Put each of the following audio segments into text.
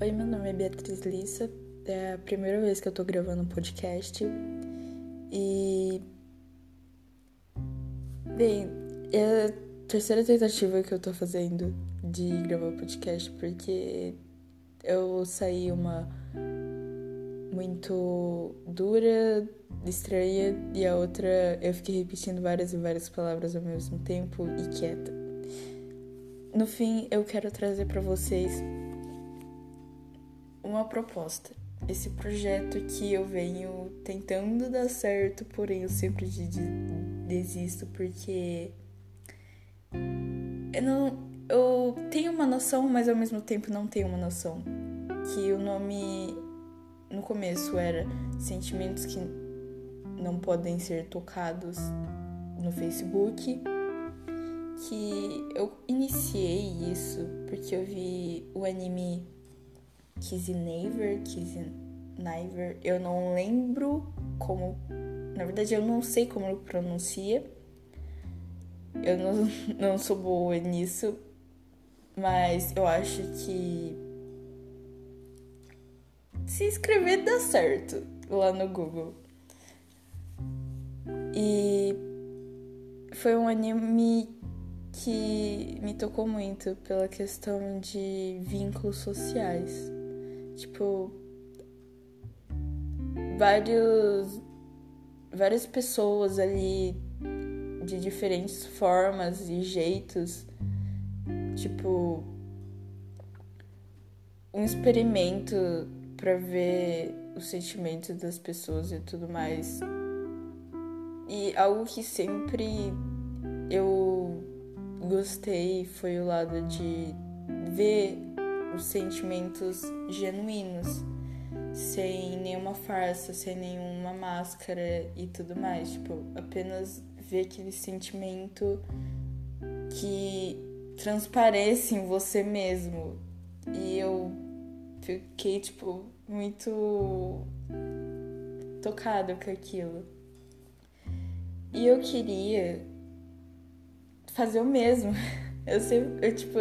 Oi, meu nome é Beatriz Lissa. É a primeira vez que eu tô gravando um podcast. E. Bem, é a terceira tentativa que eu tô fazendo de gravar podcast porque eu saí uma muito dura, estranha, e a outra eu fiquei repetindo várias e várias palavras ao mesmo tempo e quieta. No fim, eu quero trazer para vocês uma proposta. Esse projeto que eu venho tentando dar certo, porém eu sempre desisto porque eu não eu tenho uma noção, mas ao mesmo tempo não tenho uma noção. Que o nome no começo era Sentimentos que não podem ser tocados no Facebook. Que eu iniciei isso porque eu vi o anime Kizinever, Kizinever, eu não lembro como, na verdade eu não sei como pronuncia. Eu não, não sou boa nisso, mas eu acho que se escrever dá certo lá no Google. E foi um anime que me tocou muito pela questão de vínculos sociais. Tipo, vários várias pessoas ali de diferentes formas e jeitos, tipo um experimento para ver os sentimentos das pessoas e tudo mais. E algo que sempre eu gostei foi o lado de ver os sentimentos genuínos, sem nenhuma farsa, sem nenhuma máscara e tudo mais. Tipo, apenas ver aquele sentimento que transparece em você mesmo. E eu fiquei, tipo, muito tocada com aquilo. E eu queria fazer o mesmo. Eu sempre, eu, tipo,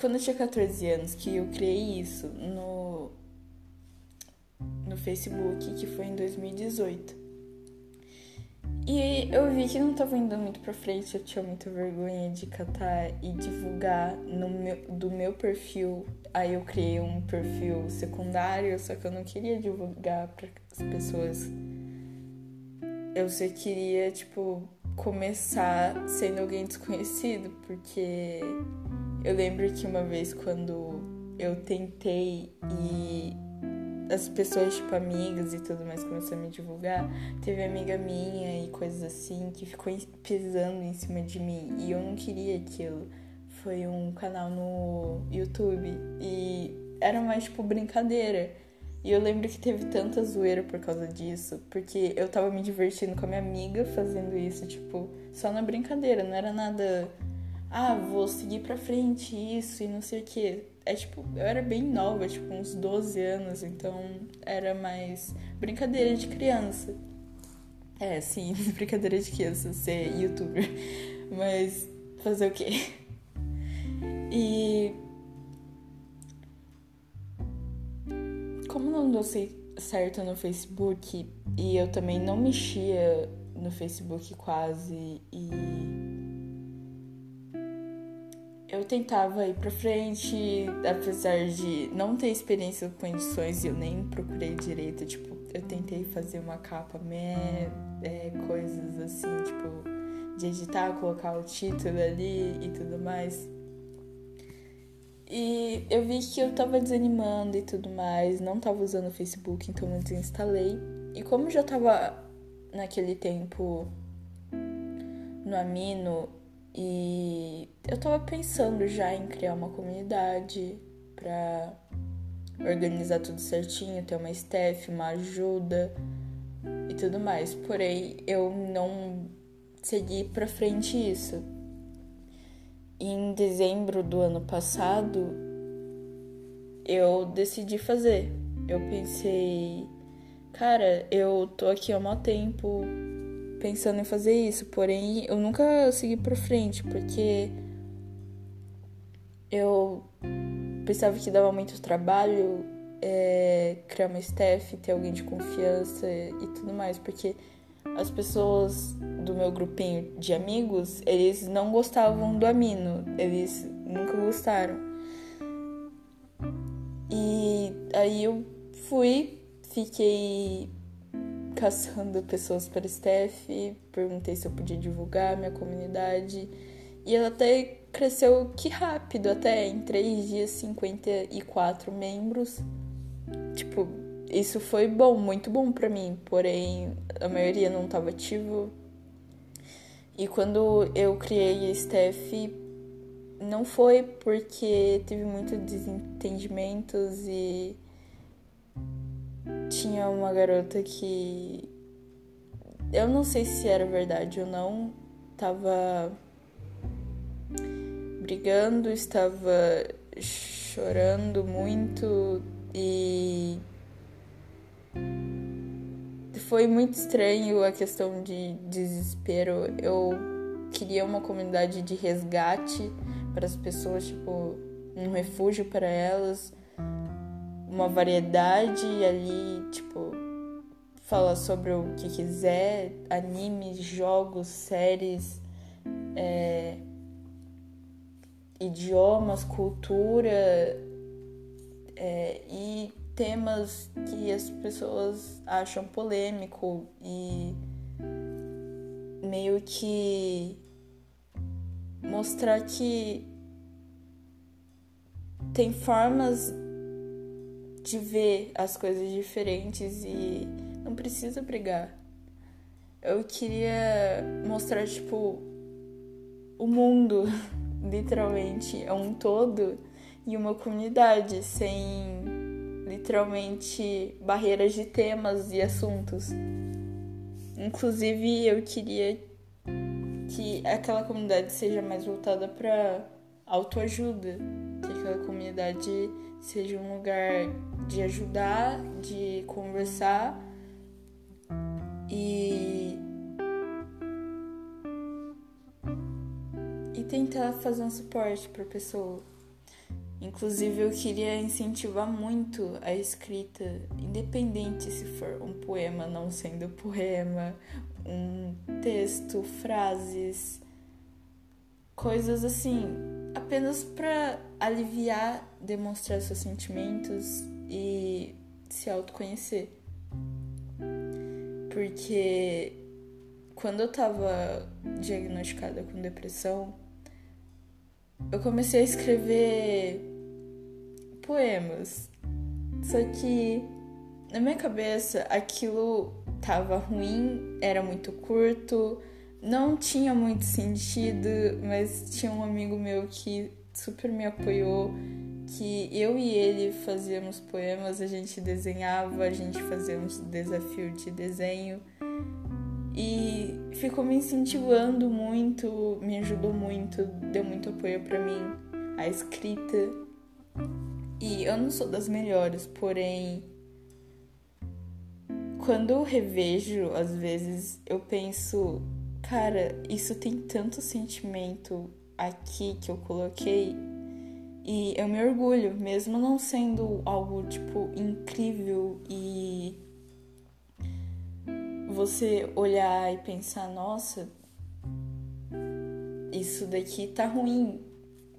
quando eu tinha 14 anos, que eu criei isso no, no Facebook, que foi em 2018. E eu vi que não tava indo muito pra frente, eu tinha muita vergonha de catar e divulgar no meu, do meu perfil. Aí eu criei um perfil secundário, só que eu não queria divulgar para as pessoas. Eu só queria, tipo, começar sendo alguém desconhecido, porque eu lembro que uma vez quando eu tentei e as pessoas, tipo, amigas e tudo mais começaram a me divulgar, teve amiga minha e coisas assim que ficou pesando em cima de mim e eu não queria aquilo. Foi um canal no YouTube e era mais, tipo, brincadeira. E eu lembro que teve tanta zoeira por causa disso, porque eu tava me divertindo com a minha amiga fazendo isso, tipo, só na brincadeira, não era nada ah, vou seguir pra frente isso e não sei o que. É tipo, eu era bem nova, tipo, uns 12 anos, então era mais brincadeira de criança. É, sim, brincadeira de criança ser youtuber. Mas fazer o quê? E. Como não deu certo no Facebook e eu também não mexia no Facebook quase e eu tentava ir pra frente, apesar de não ter experiência com edições, eu nem procurei direito, tipo, eu tentei fazer uma capa, meh, é, coisas assim, tipo, de editar, colocar o título ali e tudo mais. E eu vi que eu tava desanimando e tudo mais, não tava usando o Facebook, então eu desinstalei. E como eu já tava naquele tempo no Amino, e eu tava pensando já em criar uma comunidade pra organizar tudo certinho, ter uma staff, uma ajuda e tudo mais. Porém, eu não segui pra frente isso. Em dezembro do ano passado, eu decidi fazer. Eu pensei, cara, eu tô aqui há um tempo, pensando em fazer isso, porém eu nunca segui pra frente, porque eu pensava que dava muito trabalho é, criar uma staff, ter alguém de confiança e tudo mais, porque as pessoas do meu grupinho de amigos, eles não gostavam do Amino, eles nunca gostaram. E aí eu fui, fiquei caçando pessoas para staff, perguntei se eu podia divulgar minha comunidade. E ela até cresceu que rápido, até em três dias 54 membros. Tipo, isso foi bom, muito bom para mim, porém a maioria não estava ativo. E quando eu criei a Steph, não foi porque teve muitos desentendimentos e tinha uma garota que eu não sei se era verdade ou não, tava brigando, estava chorando muito e foi muito estranho a questão de desespero. Eu queria uma comunidade de resgate para as pessoas, tipo, um refúgio para elas, uma variedade ali, tipo, falar sobre o que quiser, animes, jogos, séries, é, idiomas, cultura é, e temas que as pessoas acham polêmico e meio que mostrar que tem formas de ver as coisas diferentes e não precisa brigar. Eu queria mostrar, tipo, o mundo, literalmente, é um todo e uma comunidade sem literalmente barreiras de temas e assuntos. Inclusive, eu queria que aquela comunidade seja mais voltada para autoajuda, que aquela comunidade seja um lugar de ajudar, de conversar e e tentar fazer um suporte para pessoa. Inclusive, eu queria incentivar muito a escrita, independente se for um poema não sendo poema, um texto, frases, coisas assim, apenas para aliviar, demonstrar seus sentimentos e se autoconhecer. Porque quando eu tava diagnosticada com depressão, eu comecei a escrever poemas. Só que na minha cabeça aquilo tava ruim, era muito curto, não tinha muito sentido, mas tinha um amigo meu que super me apoiou, que eu e ele fazíamos poemas, a gente desenhava, a gente fazia um desafio de desenho e ficou me incentivando muito, me ajudou muito, deu muito apoio para mim a escrita. E eu não sou das melhores, porém, quando eu revejo, às vezes, eu penso, cara, isso tem tanto sentimento aqui que eu coloquei. E eu me orgulho, mesmo não sendo algo, tipo, incrível e você olhar e pensar, nossa, isso daqui tá ruim.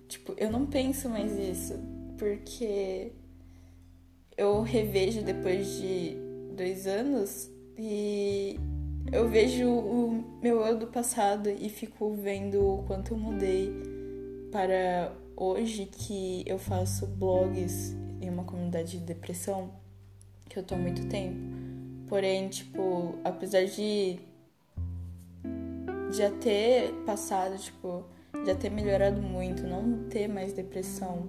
Tipo, eu não penso mais isso porque eu revejo depois de dois anos e eu vejo o meu eu do passado e fico vendo o quanto eu mudei para hoje que eu faço blogs em uma comunidade de depressão que eu tô há muito tempo. Porém, tipo, apesar de já ter passado, tipo, já ter melhorado muito, não ter mais depressão,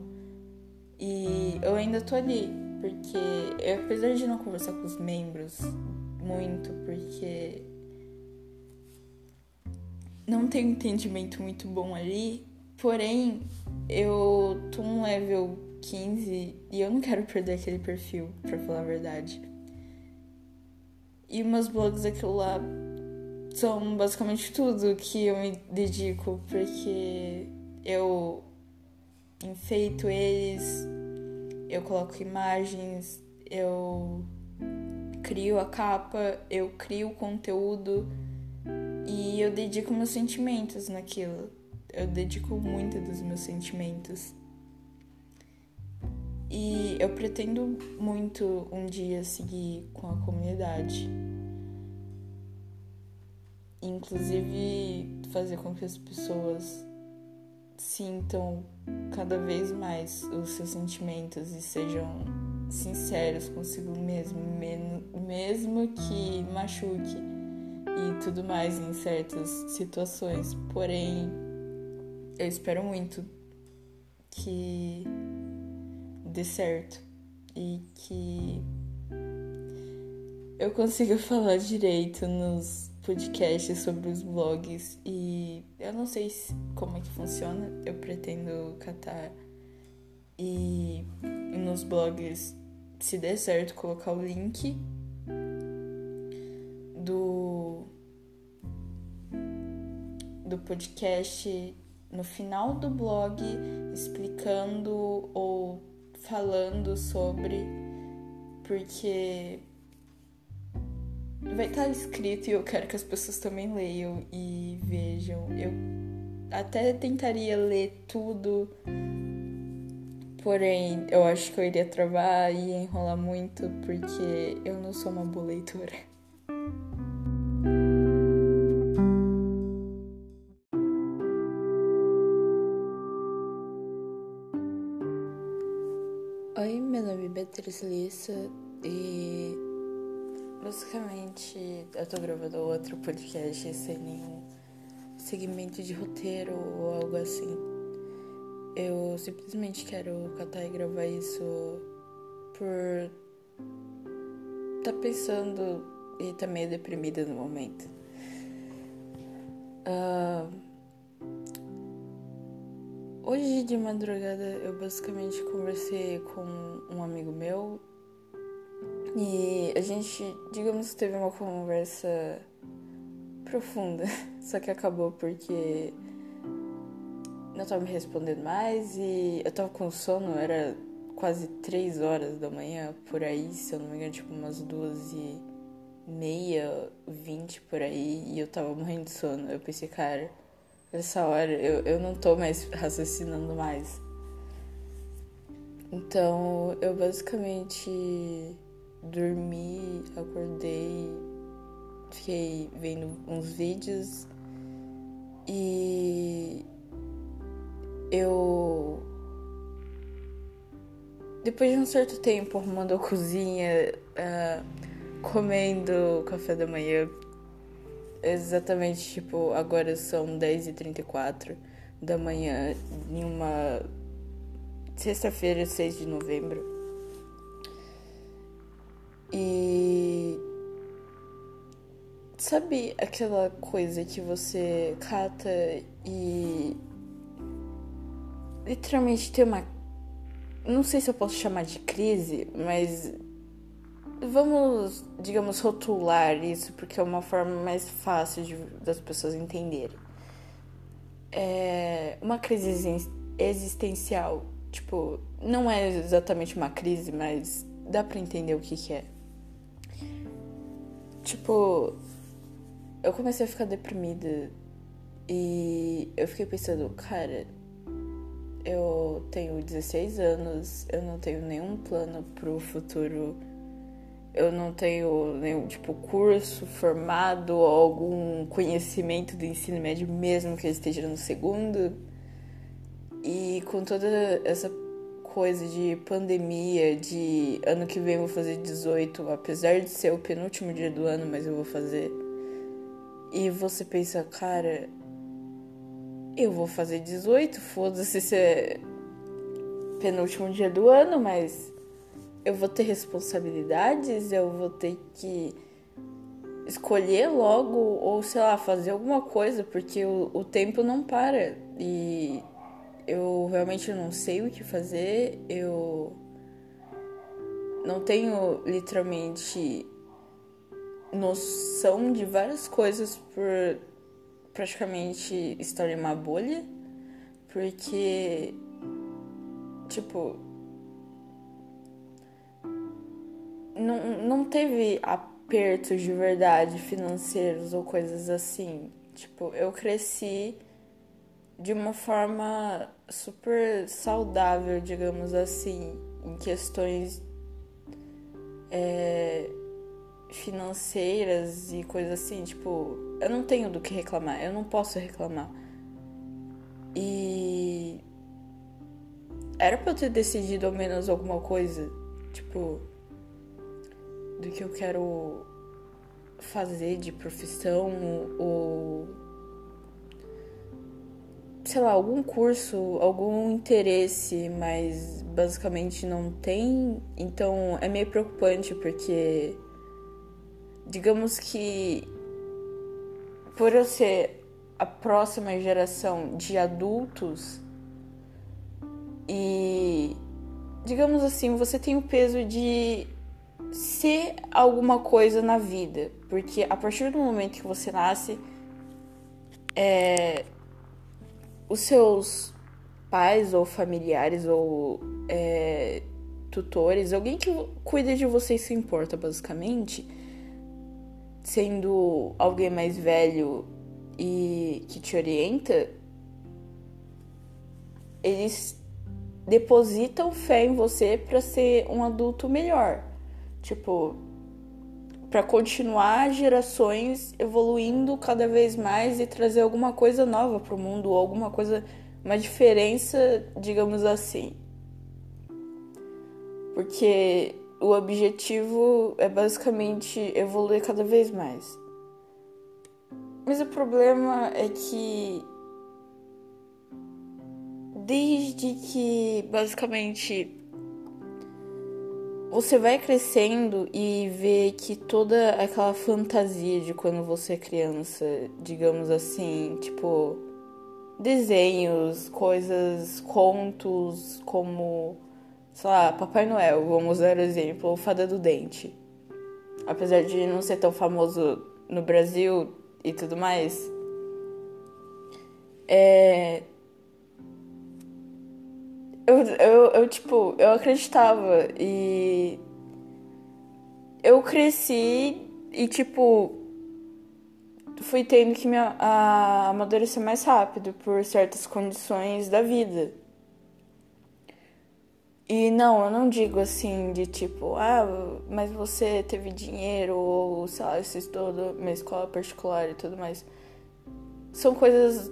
e eu ainda tô ali, porque apesar de não conversar com os membros muito, porque não tenho um entendimento muito bom ali, porém eu tô um level 15 e eu não quero perder aquele perfil, pra falar a verdade. E meus blogs, aquilo lá, são basicamente tudo que eu me dedico, porque eu enfeito eles, eu coloco imagens, eu crio a capa, eu crio o conteúdo e eu dedico meus sentimentos naquilo. Eu dedico muito dos meus sentimentos. E eu pretendo muito um dia seguir com a comunidade. Inclusive fazer com que as pessoas sintam cada vez mais os seus sentimentos e sejam sinceros consigo mesmo, mesmo que machuque e tudo mais em certas situações. Porém, eu espero muito que dê certo e que eu consiga falar direito nos podcasts sobre os blogs e eu não sei como é que funciona. Eu pretendo catar e nos blogs, se der certo, colocar o link do do podcast no final do blog explicando ou falando sobre porque vai estar escrito e eu quero que as pessoas também leiam e vejam. Eu até tentaria ler tudo, porém eu acho que eu iria travar e enrolar muito porque eu não sou uma boa leitora. Oi, meu nome é Beatriz Lissa e basicamente eu tô gravando outro podcast sem nenhum segmento de roteiro ou algo assim. Eu simplesmente quero catar e gravar isso por tá pensando e tá meio deprimida no momento. Uh, hoje de madrugada eu basicamente conversei com um amigo meu e a gente, digamos, teve uma conversa profunda, só que acabou porque não tava me respondendo mais e eu tava com sono, era quase três horas da manhã, por aí, se eu não me engano, tipo umas duas e meia, vinte por aí, e eu tava morrendo de sono. Eu pensei, cara, nessa hora eu, eu não tô mais raciocinando mais. Então eu basicamente dormi, acordei, fiquei vendo uns vídeos e eu depois de um certo tempo arrumando a cozinha, uh, comendo café da manhã, exatamente tipo agora são 10h34 da manhã em uma sexta-feira, 6 de novembro. E sabe aquela coisa que você cata e literalmente tem uma não sei se eu posso chamar de crise, mas vamos, digamos, rotular isso porque é uma forma mais fácil de, das pessoas entenderem. É uma crise existencial, tipo, não é exatamente uma crise, mas dá para entender o que, que é. Tipo, eu comecei a ficar deprimida e eu fiquei pensando, cara, eu tenho 16 anos, eu não tenho nenhum plano pro futuro, eu não tenho nenhum tipo curso formado ou algum conhecimento do ensino médio, mesmo que eu esteja no segundo. E com toda essa coisa de pandemia, de ano que vem eu vou fazer 18, apesar de ser o penúltimo dia do ano, mas eu vou fazer. E você pensa, cara, eu vou fazer 18, foda-se se é penúltimo dia do ano, mas eu vou ter responsabilidades, eu vou ter que escolher logo ou sei lá, fazer alguma coisa, porque o, o tempo não para. E eu realmente não sei o que fazer, eu não tenho literalmente noção de várias coisas por praticamente estar em uma bolha, porque, tipo, não, não teve apertos de verdade financeiros ou coisas assim. Tipo, eu cresci de uma forma super saudável, digamos assim, em questões é, financeiras e coisas assim. Tipo, eu não tenho do que reclamar, eu não posso reclamar. E era pra eu ter decidido ao menos alguma coisa, tipo, do que eu quero fazer de profissão ou sei lá, algum curso, algum interesse, mas basicamente não tem. Então é meio preocupante porque digamos que por eu ser a próxima geração de adultos e digamos assim, você tem o peso de ser alguma coisa na vida, porque a partir do momento que você nasce, é, os seus pais ou familiares ou é, tutores, alguém que cuida de você e se importa, basicamente, sendo alguém mais velho e que te orienta, eles depositam fé em você para ser um adulto melhor. Tipo, para continuar gerações evoluindo cada vez mais e trazer alguma coisa nova para o mundo, ou alguma coisa, uma diferença, digamos assim. Porque o objetivo é basicamente evoluir cada vez mais. Mas o problema é que desde que basicamente você vai crescendo e vê que toda aquela fantasia de quando você é criança, digamos assim, tipo desenhos, coisas, contos como, sei lá, Papai Noel, vamos dar exemplo, ou Fada do Dente. Apesar de não ser tão famoso no Brasil e tudo mais, é, eu, eu, eu, tipo, eu acreditava e. Eu cresci e, tipo, fui tendo que me a, amadurecer mais rápido por certas condições da vida. E não, eu não digo assim de tipo, ah, mas você teve dinheiro ou, sei lá, você estudou numa escola particular e tudo mais. São coisas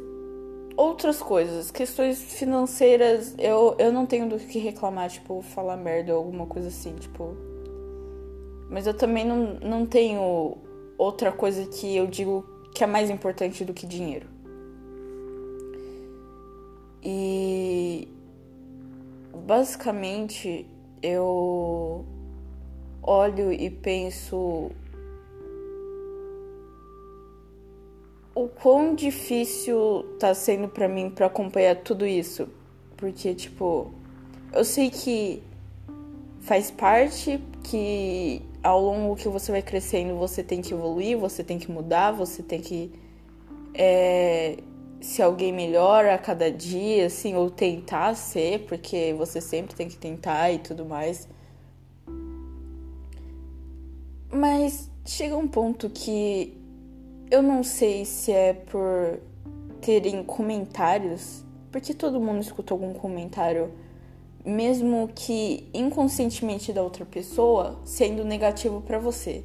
outras coisas, questões financeiras, eu, eu não tenho do que reclamar, tipo, falar merda ou alguma coisa assim, tipo. Mas eu também não, não tenho outra coisa que eu digo que é mais importante do que dinheiro. E basicamente eu olho e penso o quão difícil tá sendo para mim para acompanhar tudo isso. Porque, tipo, eu sei que faz parte que ao longo que você vai crescendo você tem que evoluir, você tem que mudar, você tem que é, ser alguém melhor a cada dia, assim, ou tentar ser, porque você sempre tem que tentar e tudo mais. Mas chega um ponto que eu não sei se é por terem comentários, porque todo mundo escuta algum comentário, mesmo que inconscientemente da outra pessoa, sendo negativo para você.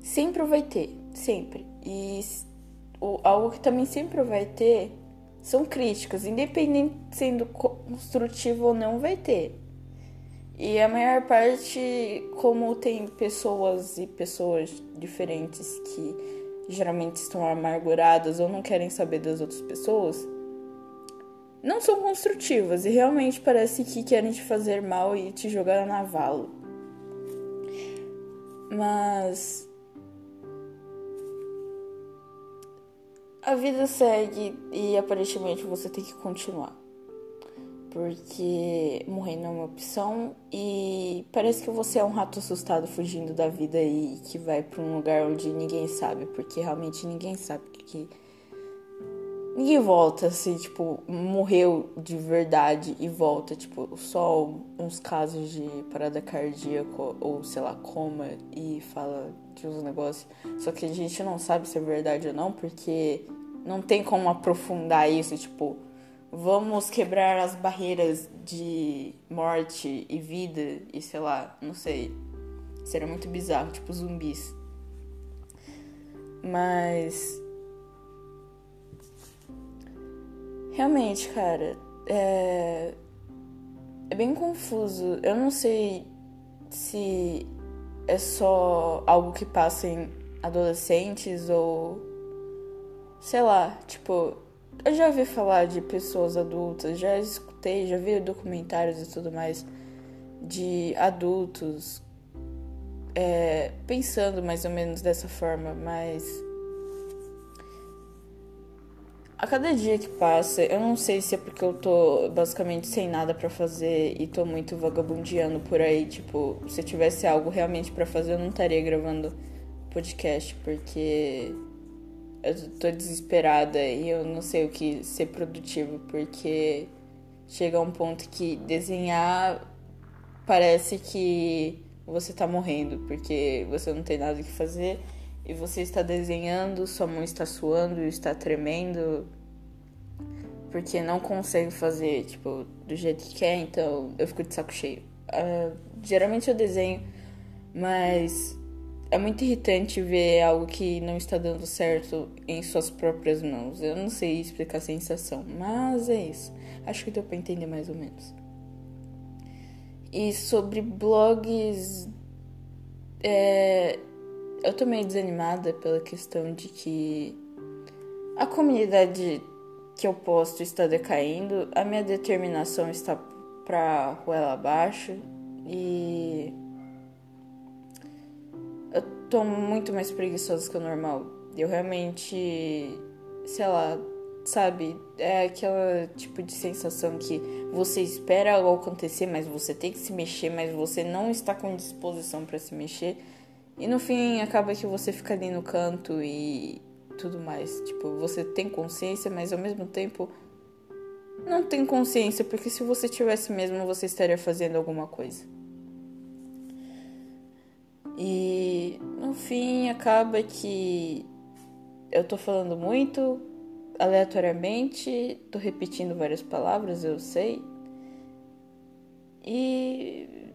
Sempre vai ter, sempre. E algo que também sempre vai ter são críticas, independente sendo construtivo ou não, vai ter. E a maior parte, como tem pessoas e pessoas diferentes que geralmente estão amarguradas ou não querem saber das outras pessoas, não são construtivas e realmente parece que querem te fazer mal e te jogar na vala. Mas a vida segue e aparentemente você tem que continuar porque morrer não é uma opção e parece que você é um rato assustado fugindo da vida e que vai para um lugar onde ninguém sabe, porque realmente ninguém sabe que ninguém volta assim, tipo, morreu de verdade e volta, tipo, só uns casos de parada cardíaca ou sei lá, coma e fala de uns negócios. Só que a gente não sabe se é verdade ou não, porque não tem como aprofundar isso, tipo, vamos quebrar as barreiras de morte e vida e sei lá, não sei. Seria muito bizarro, tipo zumbis. Mas. Realmente, cara, é. É bem confuso. Eu não sei se é só algo que passa em adolescentes ou. Sei lá, tipo, eu já ouvi falar de pessoas adultas, já escutei, já vi documentários e tudo mais de adultos é, pensando mais ou menos dessa forma, mas a cada dia que passa, eu não sei se é porque eu tô basicamente sem nada para fazer e tô muito vagabundeando por aí, tipo, se eu tivesse algo realmente para fazer, eu não estaria gravando podcast, porque eu tô desesperada e eu não sei o que ser produtivo, porque chega um ponto que desenhar parece que você tá morrendo, porque você não tem nada que fazer e você está desenhando, sua mão está suando, está tremendo, porque não consegue fazer, tipo, do jeito que quer, então eu fico de saco cheio. Uh, geralmente eu desenho, mas é muito irritante ver algo que não está dando certo em suas próprias mãos. Eu não sei explicar a sensação, mas é isso. Acho que deu para entender mais ou menos. E sobre blogs, é, eu tô meio desanimada pela questão de que a comunidade que eu posto está decaindo, a minha determinação está pra ruela abaixo e tô muito mais preguiçosa que o normal. Eu realmente, sei lá, sabe? É aquela tipo de sensação que você espera algo acontecer, mas você tem que se mexer, mas você não está com disposição para se mexer. E no fim acaba que você fica ali no canto e tudo mais. Tipo, você tem consciência, mas ao mesmo tempo não tem consciência, porque se você tivesse mesmo, você estaria fazendo alguma coisa. E no fim acaba que eu tô falando muito aleatoriamente, tô repetindo várias palavras, eu sei. E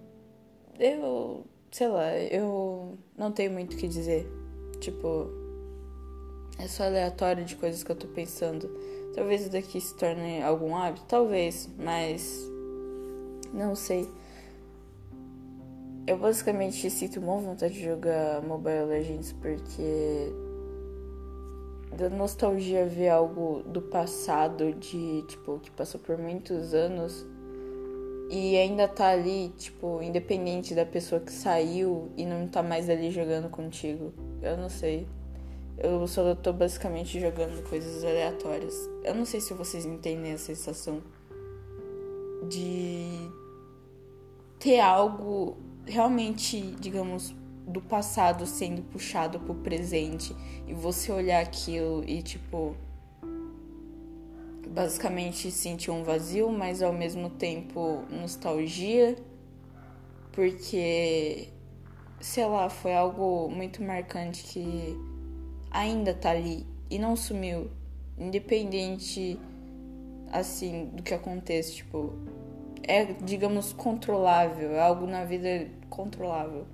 eu, sei lá, eu não tenho muito o que dizer. Tipo, é só aleatório de coisas que eu tô pensando. Talvez isso daqui se torne algum hábito, talvez, mas não sei. Eu basicamente sinto uma vontade de jogar Mobile Legends porque da nostalgia ver algo do passado, de tipo, que passou por muitos anos e ainda tá ali, tipo, independente da pessoa que saiu e não tá mais ali jogando contigo. Eu não sei. Eu só tô basicamente jogando coisas aleatórias. Eu não sei se vocês entendem a sensação de ter algo realmente, digamos, do passado sendo puxado pro presente e você olhar aquilo e tipo basicamente sentir um vazio, mas ao mesmo tempo nostalgia, porque sei lá, foi algo muito marcante que ainda tá ali e não sumiu, independente assim do que aconteça, tipo, é digamos controlável, é algo na vida controlável.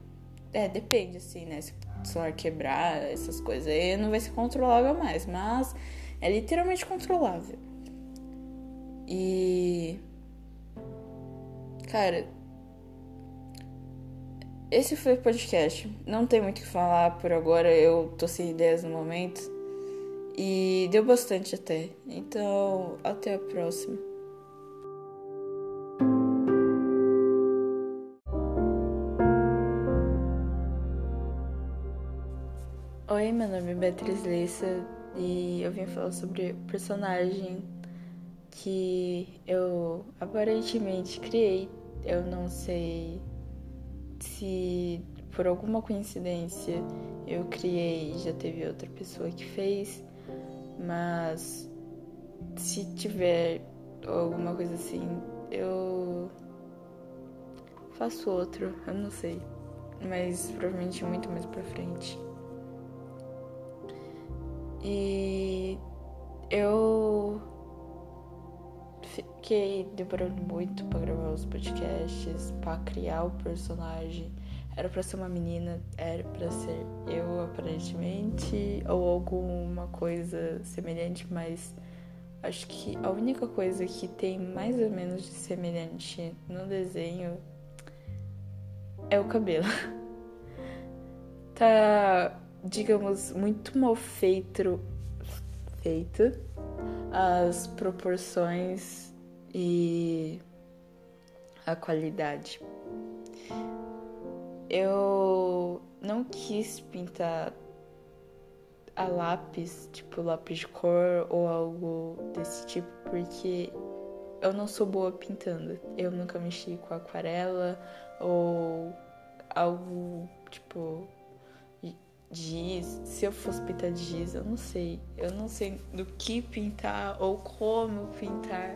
É, depende, assim, né? Se o celular quebrar, essas coisas aí, não vai ser controlável mais. Mas é literalmente controlável. E. Cara. Esse foi o podcast. Não tem muito o que falar por agora. Eu tô sem ideias no momento. E deu bastante até. Então, até a próxima. Meu nome é Beatriz Lessa e eu vim falar sobre o personagem que eu aparentemente criei. Eu não sei se por alguma coincidência eu criei e já teve outra pessoa que fez, mas se tiver alguma coisa assim, eu faço outro, eu não sei. Mas provavelmente muito mais pra frente. E eu fiquei demorando muito para gravar os podcasts, para criar o personagem. Era para ser uma menina, era para ser eu aparentemente, ou alguma coisa semelhante, mas acho que a única coisa que tem mais ou menos de semelhante no desenho é o cabelo. tá, digamos, muito mal feito, feito as proporções e a qualidade. Eu não quis pintar a lápis, tipo lápis de cor ou algo desse tipo, porque eu não sou boa pintando. Eu nunca mexi com aquarela ou algo tipo giz. Se eu fosse pintar de giz, eu não sei. Eu não sei do que pintar ou como pintar.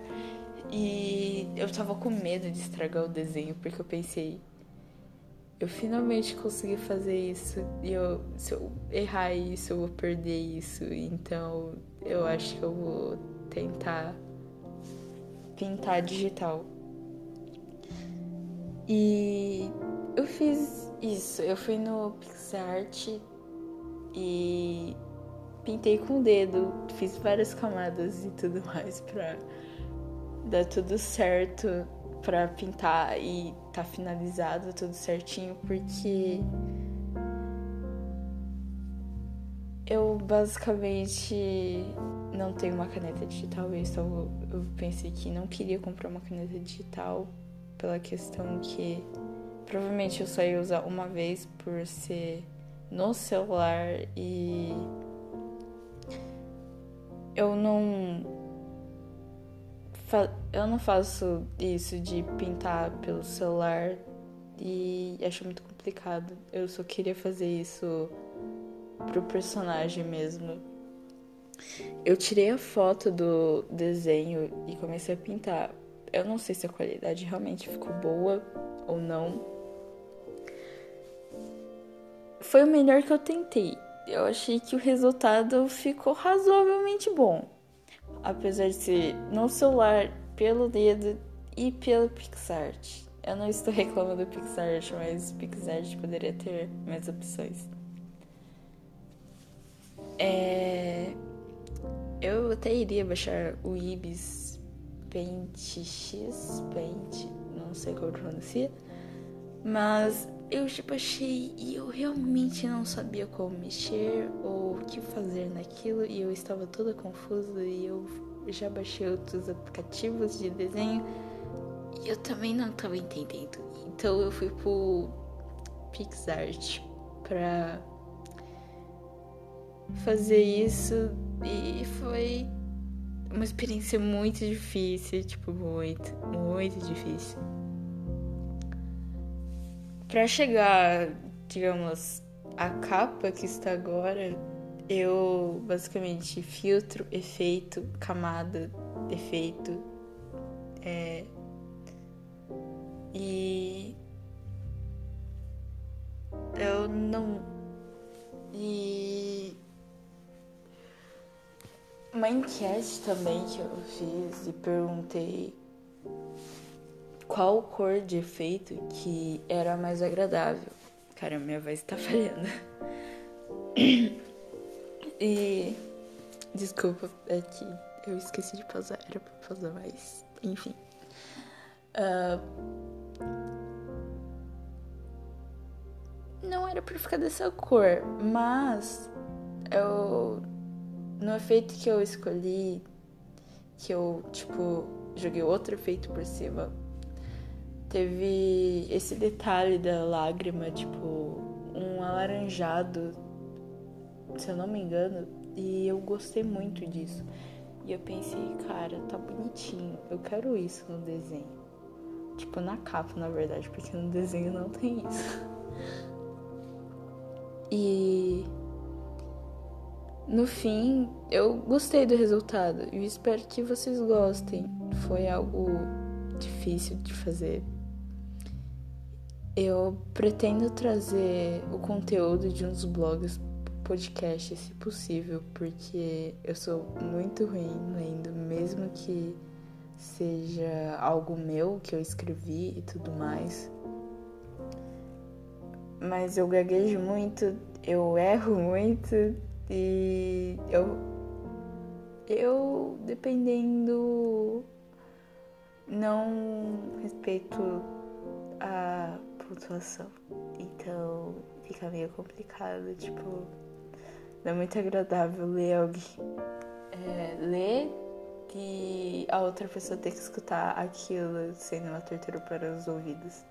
E eu tava com medo de estragar o desenho, porque eu pensei, eu finalmente consegui fazer isso e eu, se eu errar isso, eu vou perder isso. Então eu acho que eu vou tentar pintar digital. E eu fiz isso. Eu fui no PixArt e pintei com o dedo, fiz várias camadas e tudo mais pra dar tudo certo para pintar e tá finalizado tudo certinho, porque eu basicamente não tenho uma caneta digital, eu, só, eu pensei que não queria comprar uma caneta digital pela questão que provavelmente eu só ia usar uma vez por ser no celular e eu não eu não faço isso de pintar pelo celular e acho muito complicado. Eu só queria fazer isso pro personagem mesmo. Eu tirei a foto do desenho e comecei a pintar. Eu não sei se a qualidade realmente ficou boa ou não. Foi o melhor que eu tentei. Eu achei que o resultado ficou razoavelmente bom apesar de ser no celular, pelo dedo e pelo PixArt. Eu não estou reclamando do PixArt, mas o PixArt poderia ter mais opções. É... Eu até iria baixar o Ibis Paint X, Paint, não sei como pronuncia, mas eu tipo achei e eu realmente não sabia como mexer ou o que fazer naquilo e eu estava toda confusa e eu já baixei outros aplicativos de desenho e eu também não estava entendendo. Então eu fui pro PixArt para fazer isso e foi uma experiência muito difícil, tipo muito, muito difícil para chegar, digamos, a capa que está agora, eu basicamente filtro, efeito, camada, efeito, é, e eu não e uma enquete também que eu fiz e perguntei qual cor de efeito que era mais agradável. Cara, minha voz tá falhando. e. Desculpa, é que eu esqueci de pausar, era pra pausar mais. Enfim. Uh... Não era pra ficar dessa cor, mas eu. No efeito que eu escolhi, que eu, tipo, joguei outro efeito por cima, teve esse detalhe da lágrima, tipo, um alaranjado, se eu não me engano, e eu gostei muito disso. E eu pensei, cara, tá bonitinho, eu quero isso no desenho. Tipo, na capa, na verdade, porque no desenho não tem isso. E no fim, eu gostei do resultado e espero que vocês gostem. Foi algo difícil de fazer. Eu pretendo trazer o conteúdo de uns blogs podcast, se possível, porque eu sou muito ruim lendo, mesmo que seja algo meu que eu escrevi e tudo mais. Mas eu gaguejo muito, eu erro muito e eu eu dependendo não respeito a pontuação. Então fica meio complicado, tipo, não é muito agradável ler alguém. É, ler e a outra pessoa ter que escutar aquilo sendo uma tortura para os ouvidos.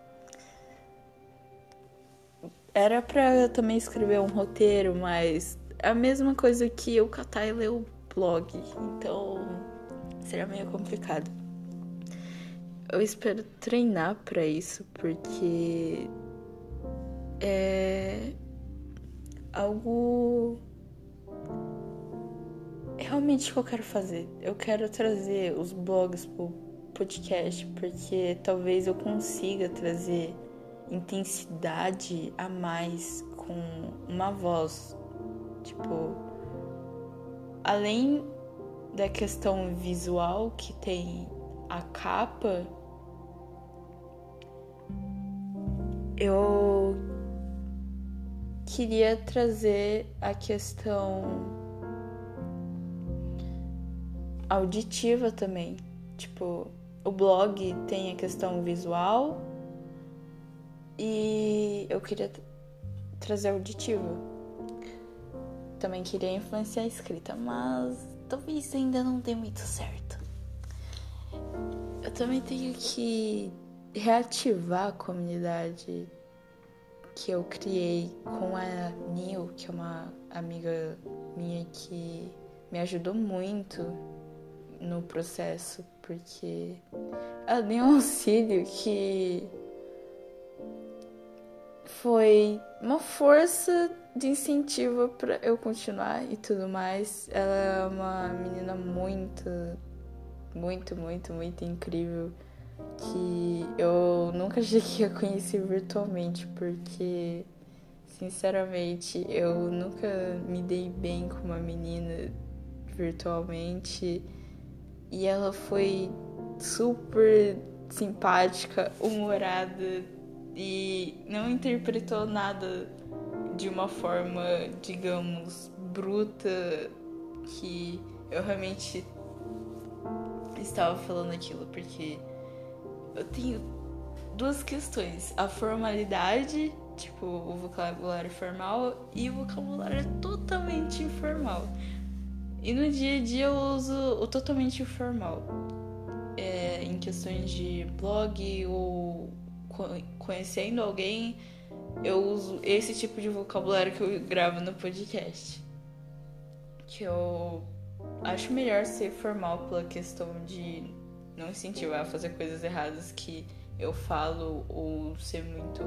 Era pra eu também escrever um roteiro, mas é a mesma coisa que eu catar e ler o blog, então seria meio complicado. Eu espero treinar para isso, porque é algo realmente que eu quero fazer. Eu quero trazer os blogs pro podcast, porque talvez eu consiga trazer intensidade a mais com uma voz. Tipo, além da questão visual que tem a capa, eu queria trazer a questão auditiva também. Tipo, o blog tem a questão visual e eu queria trazer auditiva. Também queria influenciar a escrita, mas talvez ainda não dê muito certo. Eu também tenho que reativar a comunidade que eu criei com a Nil, que é uma amiga minha que me ajudou muito no processo, porque ela deu um auxílio que foi uma força de incentivo para eu continuar e tudo mais. Ela é uma menina muito, muito, muito, muito incrível que eu nunca cheguei a conhecer virtualmente, porque sinceramente eu nunca me dei bem com uma menina virtualmente. E ela foi super simpática, humorada e não interpretou nada de uma forma, digamos, bruta que eu realmente estava falando aquilo, porque eu tenho duas questões: a formalidade, tipo, o vocabulário formal, e o vocabulário totalmente informal. E no dia a dia eu uso o totalmente informal. É, em questões de blog ou conhecendo alguém, eu uso esse tipo de vocabulário que eu gravo no podcast. Que eu acho melhor ser formal pela questão de não incentivar a fazer coisas erradas que eu falo ou ser muito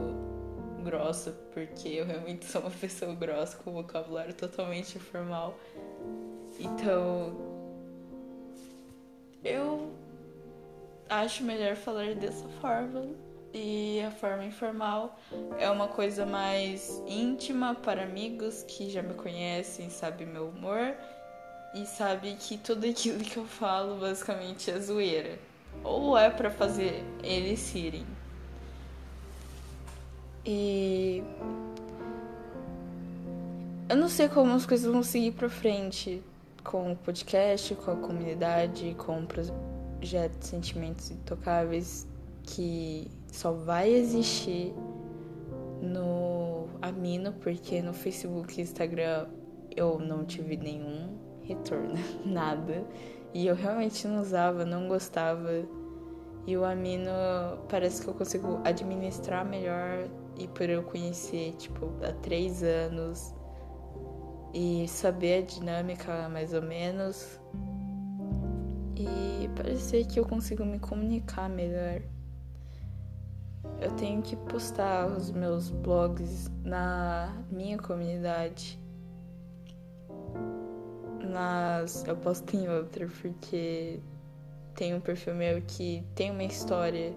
grossa, porque eu realmente sou uma pessoa grossa com vocabulário totalmente informal. Então, eu acho melhor falar dessa forma. E a forma informal é uma coisa mais íntima para amigos que já me conhecem, sabem meu humor e sabe que tudo aquilo que eu falo basicamente é zoeira. Ou é para fazer eles rirem. E eu não sei como as coisas vão seguir pra frente com o podcast, com a comunidade, com o projeto Sentimentos Intocáveis, que só vai existir no Amino, porque no Facebook e Instagram eu não tive nenhum retorno, nada. E eu realmente não usava, não gostava. E o Amino parece que eu consigo administrar melhor e por eu conhecer, tipo, há três anos e saber a dinâmica mais ou menos e parecer que eu consigo me comunicar melhor. Eu tenho que postar os meus blogs na minha comunidade. Mas eu posto em outra porque tem um perfil meu que tem uma história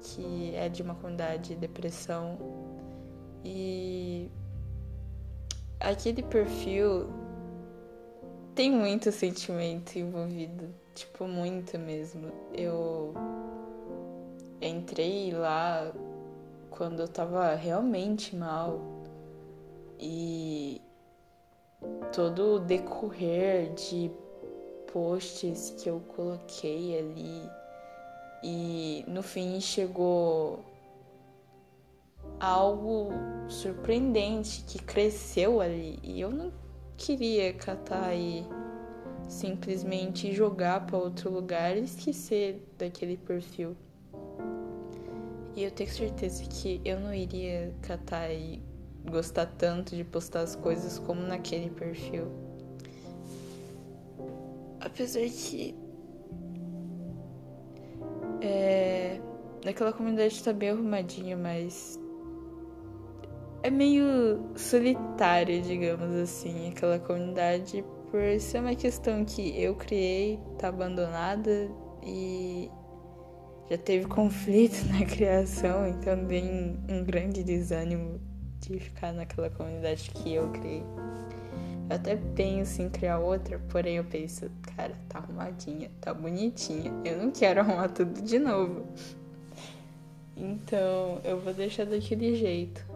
que é de uma comunidade de depressão e aquele perfil tem muito sentimento envolvido, tipo muito mesmo. Eu entrei lá quando eu tava realmente mal e todo o decorrer de posts que eu coloquei ali e no fim chegou algo surpreendente que cresceu ali e eu não queria catar e simplesmente jogar para outro lugar e esquecer daquele perfil. E eu tenho certeza que eu não iria catar e gostar tanto de postar as coisas como naquele perfil. Apesar que. É. Naquela comunidade tá bem arrumadinha, mas. É meio solitária, digamos assim, aquela comunidade, por ser uma questão que eu criei, tá abandonada e já teve conflito na criação, então tem um grande desânimo de ficar naquela comunidade que eu criei. Eu até penso em criar outra, porém eu penso, cara, tá arrumadinha, tá bonitinha. Eu não quero arrumar tudo de novo. Então eu vou deixar daquele jeito.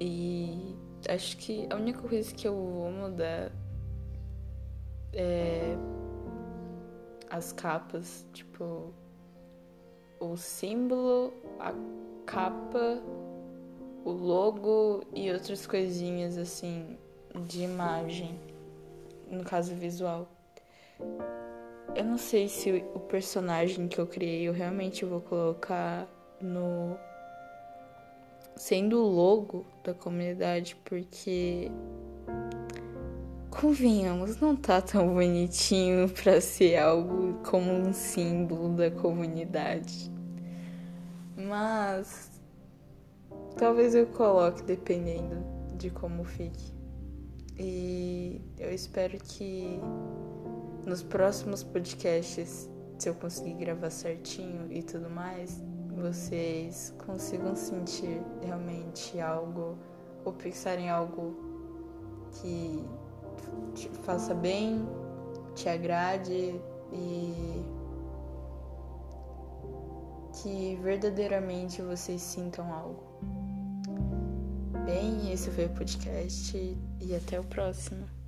E acho que a única coisa que eu vou mudar é as capas, tipo o símbolo, a capa o logo e outras coisinhas assim de imagem, no caso visual. Eu não sei se o personagem que eu criei eu realmente vou colocar no sendo o logo da comunidade, porque convenhamos, não tá tão bonitinho para ser algo como um símbolo da comunidade. Mas Talvez eu coloque, dependendo de como fique. E eu espero que nos próximos podcasts, se eu conseguir gravar certinho e tudo mais, vocês consigam sentir realmente algo ou pensar em algo que te faça bem, te agrade e que verdadeiramente vocês sintam algo bem, esse foi o podcast e até o próximo.